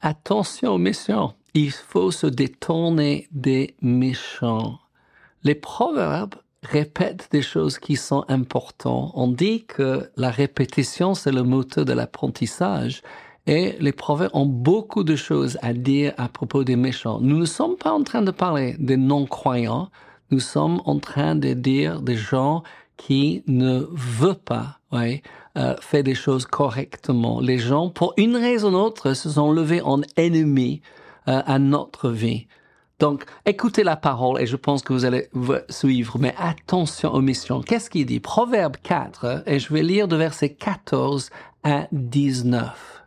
attention aux méchants. Il faut se détourner des méchants. Les proverbes répètent des choses qui sont importantes. On dit que la répétition, c'est le moteur de l'apprentissage. Et les proverbes ont beaucoup de choses à dire à propos des méchants. Nous ne sommes pas en train de parler des non-croyants. Nous sommes en train de dire des gens qui ne veulent pas euh, faire des choses correctement. Les gens, pour une raison ou autre, se sont levés en ennemis euh, à notre vie. Donc, écoutez la parole et je pense que vous allez suivre, mais attention aux missions. Qu'est-ce qu'il dit? Proverbe 4, et je vais lire de verset 14 à 19.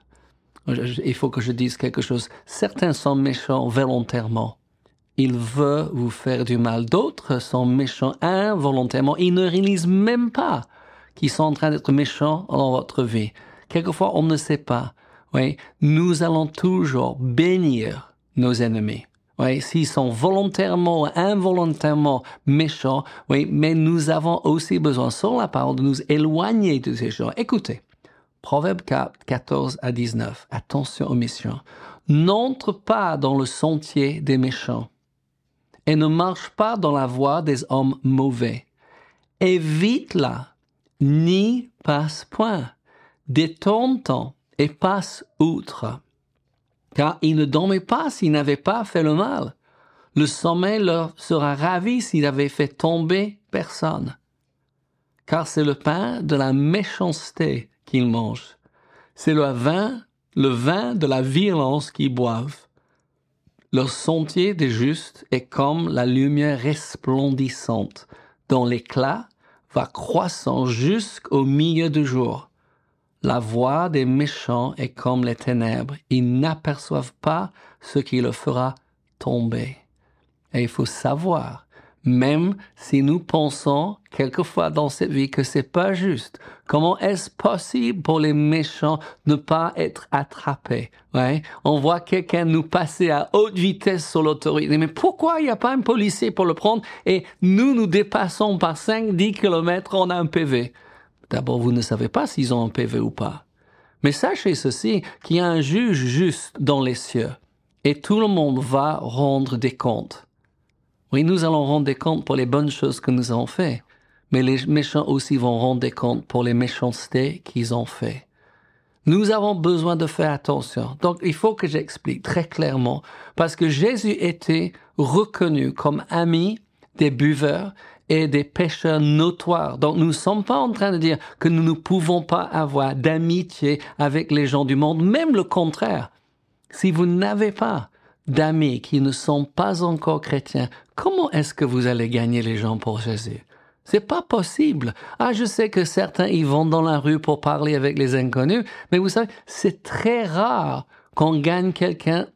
Il faut que je dise quelque chose. Certains sont méchants volontairement. Ils veulent vous faire du mal. D'autres sont méchants involontairement. Ils ne réalisent même pas qu'ils sont en train d'être méchants dans votre vie. Quelquefois, on ne sait pas. Oui, nous allons toujours bénir nos ennemis. Oui, s'ils sont volontairement ou involontairement méchants, oui, mais nous avons aussi besoin, sur la parole, de nous éloigner de ces gens. Écoutez, Proverbe 4, 14 à 19. Attention aux méchants. N'entre pas dans le sentier des méchants et ne marche pas dans la voie des hommes mauvais. Évite-la, n'y passe point. Détourne-t'en et passe outre car ils ne dormaient pas s'ils n'avaient pas fait le mal. Le sommeil leur sera ravi s'ils avaient fait tomber personne. Car c'est le pain de la méchanceté qu'ils mangent. C'est le vin, le vin de la violence qu'ils boivent. Leur sentier des justes est comme la lumière resplendissante, dont l'éclat va croissant jusqu'au milieu du jour. La voix des méchants est comme les ténèbres. Ils n'aperçoivent pas ce qui le fera tomber. Et il faut savoir, même si nous pensons quelquefois dans cette vie que c'est pas juste, comment est-ce possible pour les méchants de ne pas être attrapés? Ouais. On voit quelqu'un nous passer à haute vitesse sur l'autorité. Mais pourquoi il n'y a pas un policier pour le prendre et nous nous dépassons par 5, 10 kilomètres, on a un PV? D'abord, vous ne savez pas s'ils ont un PV ou pas. Mais sachez ceci, qu'il y a un juge juste dans les cieux, et tout le monde va rendre des comptes. Oui, nous allons rendre des comptes pour les bonnes choses que nous avons faites, mais les méchants aussi vont rendre des comptes pour les méchancetés qu'ils ont faites. Nous avons besoin de faire attention. Donc, il faut que j'explique très clairement, parce que Jésus était reconnu comme ami des buveurs et des pécheurs notoires. Donc nous ne sommes pas en train de dire que nous ne pouvons pas avoir d'amitié avec les gens du monde, même le contraire. Si vous n'avez pas d'amis qui ne sont pas encore chrétiens, comment est-ce que vous allez gagner les gens pour Jésus? C'est pas possible. Ah, je sais que certains y vont dans la rue pour parler avec les inconnus, mais vous savez, c'est très rare qu'on gagne quelqu'un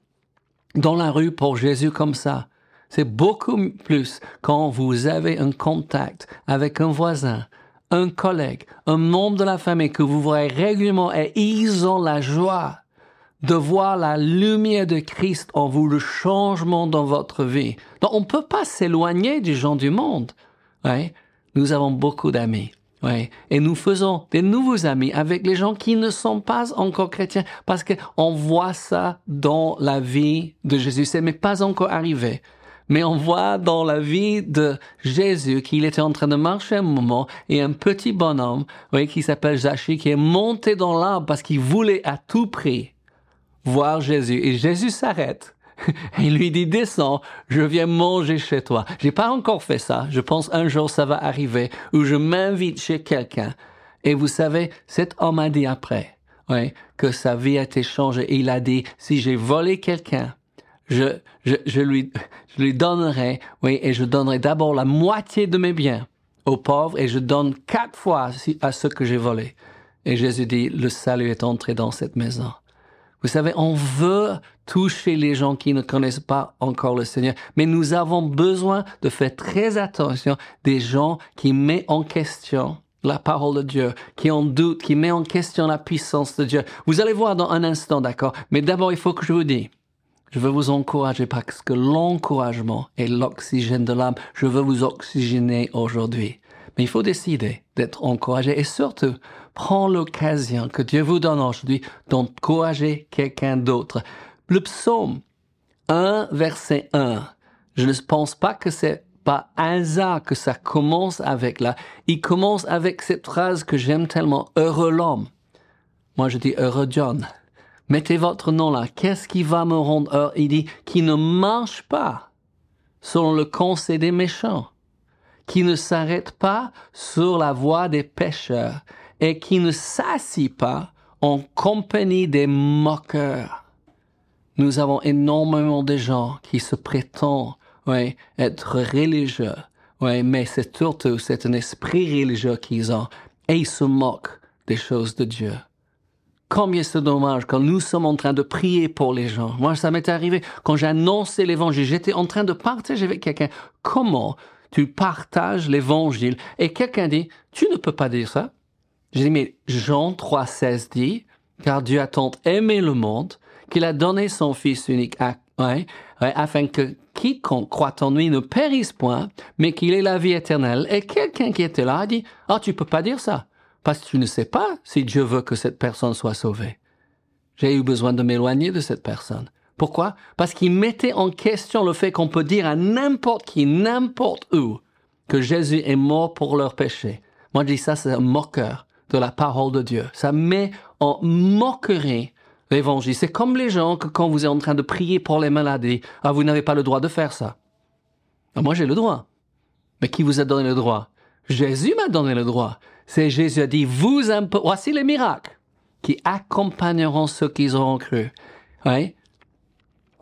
dans la rue pour Jésus comme ça. C'est beaucoup plus quand vous avez un contact avec un voisin, un collègue, un membre de la famille que vous voyez régulièrement et ils ont la joie de voir la lumière de Christ en vous, le changement dans votre vie. Donc, on ne peut pas s'éloigner du gens du monde. Ouais. Nous avons beaucoup d'amis. Ouais. Et nous faisons des nouveaux amis avec les gens qui ne sont pas encore chrétiens parce qu'on voit ça dans la vie de Jésus. Ce n'est pas encore arrivé. Mais on voit dans la vie de Jésus qu'il était en train de marcher un moment et un petit bonhomme, oui, qui s'appelle Zachi, qui est monté dans l'arbre parce qu'il voulait à tout prix voir Jésus. Et Jésus s'arrête. Et lui dit, descends, je viens manger chez toi. J'ai pas encore fait ça. Je pense un jour ça va arriver où je m'invite chez quelqu'un. Et vous savez, cet homme a dit après, oui, que sa vie a été changée. Il a dit, si j'ai volé quelqu'un, je, je, je, lui, je lui donnerai, oui, et je donnerai d'abord la moitié de mes biens aux pauvres et je donne quatre fois à ceux que j'ai volés. Et Jésus dit, le salut est entré dans cette maison. Vous savez, on veut toucher les gens qui ne connaissent pas encore le Seigneur, mais nous avons besoin de faire très attention des gens qui mettent en question la parole de Dieu, qui en doute, qui met en question la puissance de Dieu. Vous allez voir dans un instant, d'accord? Mais d'abord, il faut que je vous dise, je veux vous encourager parce que l'encouragement est l'oxygène de l'âme. Je veux vous oxygéner aujourd'hui. Mais il faut décider d'être encouragé et surtout, prends l'occasion que Dieu vous donne aujourd'hui d'encourager quelqu'un d'autre. Le psaume 1, verset 1. Je ne pense pas que c'est pas hasard que ça commence avec là. Il commence avec cette phrase que j'aime tellement. Heureux l'homme. Moi, je dis heureux John. Mettez votre nom là. Qu'est-ce qui va me rendre heureux? Il dit, qui ne marche pas selon le conseil des méchants, qui ne s'arrête pas sur la voie des pécheurs et qui ne s'assit pas en compagnie des moqueurs. Nous avons énormément de gens qui se prétendent être religieux, mais c'est surtout c'est un esprit religieux qu'ils ont et ils se moquent des choses de Dieu. Combien c'est dommage quand nous sommes en train de prier pour les gens. Moi, ça m'est arrivé quand annoncé l'évangile. J'étais en train de partager avec quelqu'un. Comment tu partages l'évangile? Et quelqu'un dit, tu ne peux pas dire ça. J'ai dit, mais Jean 3,16 dit, car Dieu a tant aimé le monde qu'il a donné son Fils unique à, afin que quiconque croit en lui ne périsse point, mais qu'il ait la vie éternelle. Et quelqu'un qui était là a dit, ah, oh, tu peux pas dire ça parce que tu ne sais pas si Dieu veut que cette personne soit sauvée. J'ai eu besoin de m'éloigner de cette personne. Pourquoi? Parce qu'il mettait en question le fait qu'on peut dire à n'importe qui, n'importe où, que Jésus est mort pour leurs péchés. Moi, je dis ça, c'est un moqueur de la parole de Dieu. Ça met en moquerie l'évangile. C'est comme les gens que quand vous êtes en train de prier pour les maladies, ah, vous n'avez pas le droit de faire ça. Ah, moi, j'ai le droit. Mais qui vous a donné le droit? Jésus m'a donné le droit. C'est Jésus a dit, vous voici les miracles qui accompagneront ceux qui auront cru. Oui?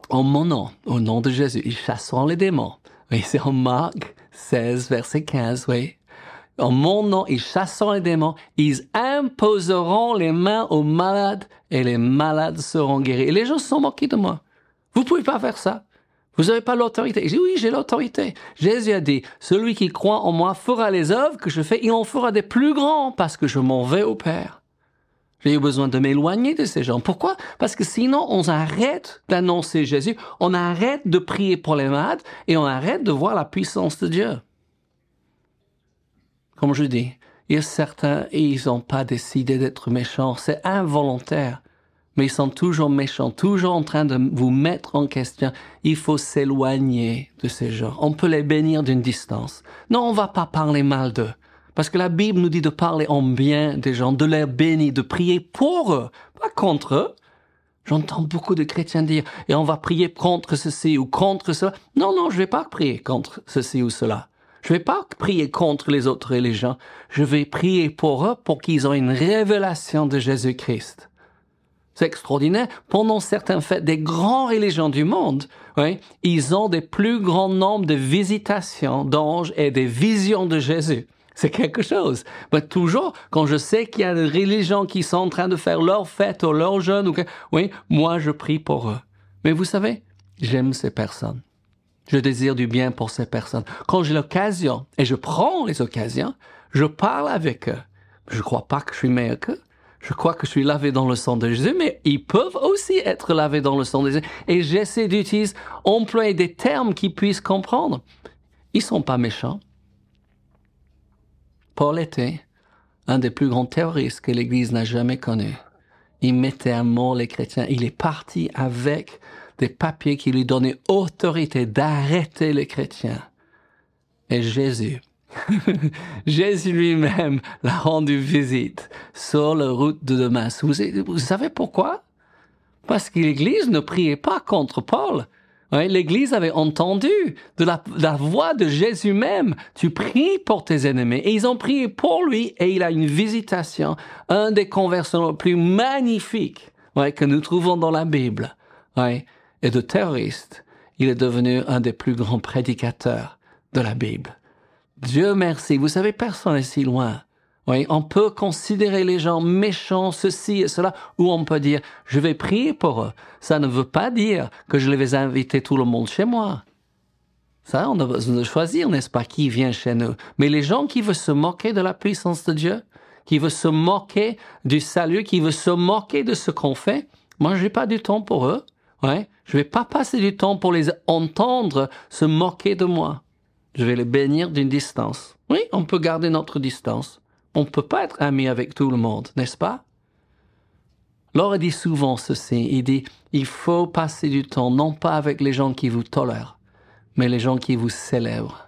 En mon nom, au nom de Jésus, ils chasseront les démons. Oui, c'est en Marc 16, verset 15, oui. En mon nom, ils chasseront les démons, ils imposeront les mains aux malades et les malades seront guéris. Et les gens se sont moqués de moi. Vous pouvez pas faire ça. Vous n'avez pas l'autorité. J'ai oui, j'ai l'autorité. Jésus a dit, celui qui croit en moi fera les œuvres que je fais, il en fera des plus grands parce que je m'en vais au Père. J'ai eu besoin de m'éloigner de ces gens. Pourquoi? Parce que sinon, on arrête d'annoncer Jésus, on arrête de prier pour les malades et on arrête de voir la puissance de Dieu. Comme je dis, il y a certains, ils n'ont pas décidé d'être méchants. C'est involontaire mais ils sont toujours méchants, toujours en train de vous mettre en question. Il faut s'éloigner de ces gens. On peut les bénir d'une distance. Non, on va pas parler mal d'eux. Parce que la Bible nous dit de parler en bien des gens, de les bénir, de prier pour eux, pas contre eux. J'entends beaucoup de chrétiens dire, et on va prier contre ceci ou contre cela. Non, non, je vais pas prier contre ceci ou cela. Je vais pas prier contre les autres religions. Je vais prier pour eux pour qu'ils aient une révélation de Jésus-Christ. C'est extraordinaire. Pendant certaines fêtes des grands religions du monde, oui, ils ont des plus grands nombres de visitations d'anges et des visions de Jésus. C'est quelque chose. Mais toujours, quand je sais qu'il y a des religions qui sont en train de faire leur fête ou leur jeûne, oui, moi je prie pour eux. Mais vous savez, j'aime ces personnes. Je désire du bien pour ces personnes. Quand j'ai l'occasion, et je prends les occasions, je parle avec eux. Je ne crois pas que je suis meilleur qu'eux je crois que je suis lavé dans le sang de Jésus, mais ils peuvent aussi être lavés dans le sang de Jésus. Et j'essaie d'utiliser, employer des termes qu'ils puissent comprendre. Ils sont pas méchants. Paul était un des plus grands terroristes que l'Église n'a jamais connu. Il mettait à mort les chrétiens. Il est parti avec des papiers qui lui donnaient autorité d'arrêter les chrétiens. Et Jésus Jésus lui-même l'a rendu visite sur la route de Damas. Vous, savez pourquoi? Parce que l'Église ne priait pas contre Paul. L'Église avait entendu de la, la, voix de Jésus même. Tu pries pour tes ennemis. Et ils ont prié pour lui et il a une visitation, un des conversions les plus magnifiques que nous trouvons dans la Bible. Et de terroriste, il est devenu un des plus grands prédicateurs de la Bible. Dieu merci, vous savez, personne n'est si loin. Oui, on peut considérer les gens méchants, ceci et cela, ou on peut dire, je vais prier pour eux. Ça ne veut pas dire que je vais inviter tout le monde chez moi. Ça, on a besoin de choisir, n'est-ce pas, qui vient chez nous. Mais les gens qui veulent se moquer de la puissance de Dieu, qui veulent se moquer du salut, qui veulent se moquer de ce qu'on fait, moi, j'ai pas du temps pour eux. Ouais, je vais pas passer du temps pour les entendre se moquer de moi. Je vais les bénir d'une distance. Oui, on peut garder notre distance. On ne peut pas être ami avec tout le monde, n'est-ce pas? Laure dit souvent ceci, il dit, il faut passer du temps non pas avec les gens qui vous tolèrent, mais les gens qui vous célèbrent.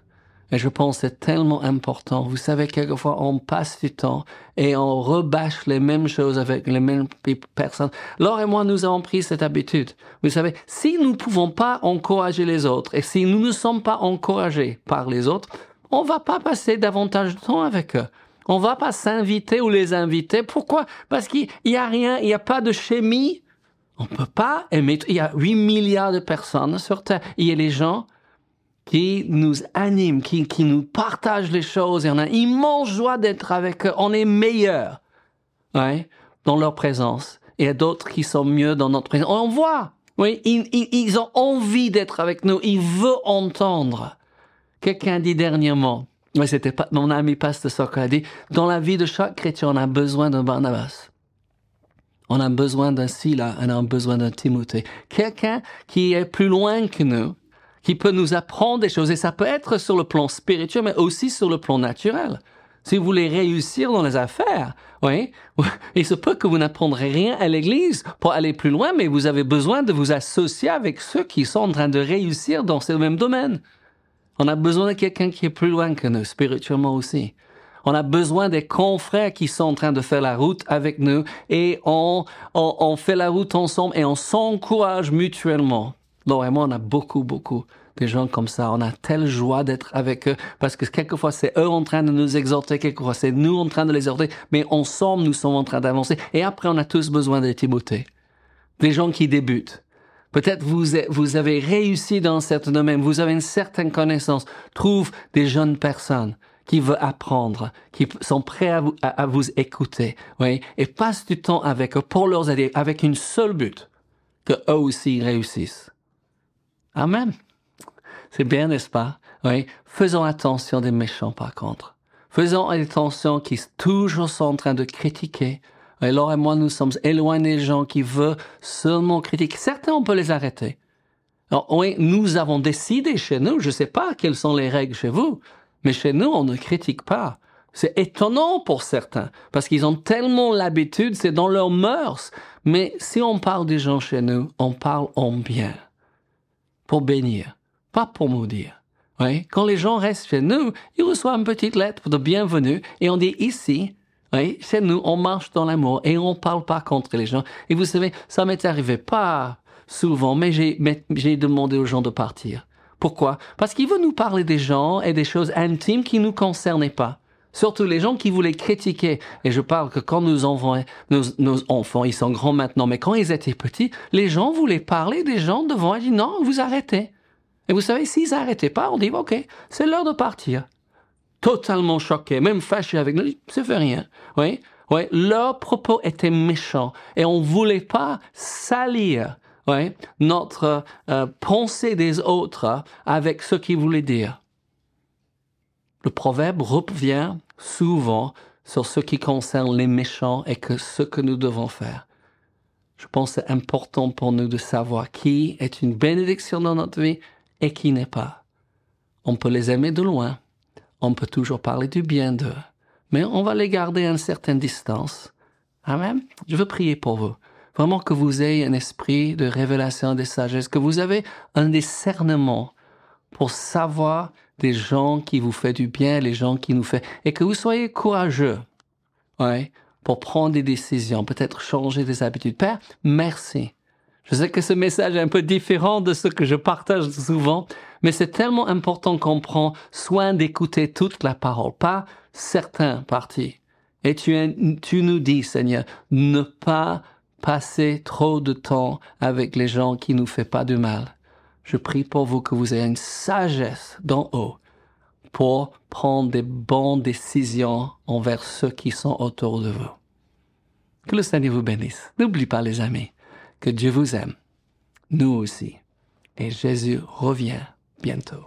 Et je pense que c'est tellement important. Vous savez, quelquefois, on passe du temps et on rebâche les mêmes choses avec les mêmes personnes. Laure et moi, nous avons pris cette habitude. Vous savez, si nous ne pouvons pas encourager les autres et si nous ne sommes pas encouragés par les autres, on va pas passer davantage de temps avec eux. On va pas s'inviter ou les inviter. Pourquoi? Parce qu'il y a rien, il n'y a pas de chimie. On peut pas aimer. Il y a 8 milliards de personnes sur Terre. Il y a les gens qui nous animent, qui, qui nous partagent les choses et on a immense joie d'être avec eux. On est meilleurs ouais, dans leur présence. Et il y a d'autres qui sont mieux dans notre présence. On voit, oui, ils, ils, ont envie d'être avec nous. Ils veulent entendre. Quelqu'un dit dernièrement, oui, c'était pas, mon ami Pasteur Soccer a dit, dans la vie de chaque chrétien, on a besoin d'un Barnabas. On a besoin d'un Sila, on a besoin d'un Timothée. Quelqu'un qui est plus loin que nous, qui peut nous apprendre des choses. Et ça peut être sur le plan spirituel, mais aussi sur le plan naturel. Si vous voulez réussir dans les affaires, oui, il se peut que vous n'apprendrez rien à l'église pour aller plus loin, mais vous avez besoin de vous associer avec ceux qui sont en train de réussir dans ce même domaine. On a besoin de quelqu'un qui est plus loin que nous, spirituellement aussi. On a besoin des confrères qui sont en train de faire la route avec nous et on, on fait la route ensemble et on s'encourage mutuellement. Moi, on a beaucoup, beaucoup de gens comme ça. On a telle joie d'être avec eux parce que quelquefois c'est eux en train de nous exhorter, quelquefois c'est nous en train de les exhorter, mais ensemble nous sommes en train d'avancer. Et après, on a tous besoin de Timothée. Des gens qui débutent. Peut-être vous, vous avez réussi dans un certain domaine, vous avez une certaine connaissance. Trouve des jeunes personnes qui veulent apprendre, qui sont prêts à vous, à, vous écouter, oui, et passe du temps avec eux pour leur aider, avec une seule but, que eux aussi réussissent. Amen. C'est bien, n'est-ce pas? Oui. Faisons attention des méchants, par contre. Faisons attention qui toujours sont en train de critiquer. Et Laure et moi, nous sommes éloignés des gens qui veulent seulement critiquer. Certains, on peut les arrêter. Oui, nous avons décidé chez nous, je ne sais pas quelles sont les règles chez vous, mais chez nous, on ne critique pas. C'est étonnant pour certains, parce qu'ils ont tellement l'habitude, c'est dans leurs mœurs. Mais si on parle des gens chez nous, on parle en bien pour bénir, pas pour maudire. Oui? Quand les gens restent chez nous, ils reçoivent une petite lettre de bienvenue et on dit ici, oui, chez nous, on marche dans l'amour et on parle pas contre les gens. Et vous savez, ça m'est arrivé pas souvent, mais j'ai demandé aux gens de partir. Pourquoi? Parce qu'ils veulent nous parler des gens et des choses intimes qui nous concernaient pas. Surtout les gens qui voulaient critiquer. Et je parle que quand nous envoyons nos, nos, enfants, ils sont grands maintenant, mais quand ils étaient petits, les gens voulaient parler des gens devant. Ils disent non, vous arrêtez. Et vous savez, s'ils n'arrêtaient pas, on dit ok, c'est l'heure de partir. Totalement choqué, même fâché avec nous, ça fait rien. Oui, oui, leurs propos étaient méchants et on voulait pas salir oui, notre euh, pensée des autres avec ce qu'ils voulaient dire. Le proverbe revient souvent sur ce qui concerne les méchants et que ce que nous devons faire. Je pense que c'est important pour nous de savoir qui est une bénédiction dans notre vie et qui n'est pas. On peut les aimer de loin, on peut toujours parler du bien d'eux, mais on va les garder à une certaine distance. Amen. Je veux prier pour vous. Vraiment que vous ayez un esprit de révélation de sagesse, que vous avez un discernement pour savoir des gens qui vous font du bien, les gens qui nous font, et que vous soyez courageux, ouais, pour prendre des décisions, peut-être changer des habitudes. Père, merci. Je sais que ce message est un peu différent de ce que je partage souvent, mais c'est tellement important qu'on prend soin d'écouter toute la parole, pas certains parties. Et tu, tu nous dis, Seigneur, ne pas passer trop de temps avec les gens qui nous font pas du mal je prie pour vous que vous ayez une sagesse d'en haut pour prendre des bonnes décisions envers ceux qui sont autour de vous. Que le Seigneur vous bénisse. N'oubliez pas, les amis, que Dieu vous aime. Nous aussi. Et Jésus revient bientôt.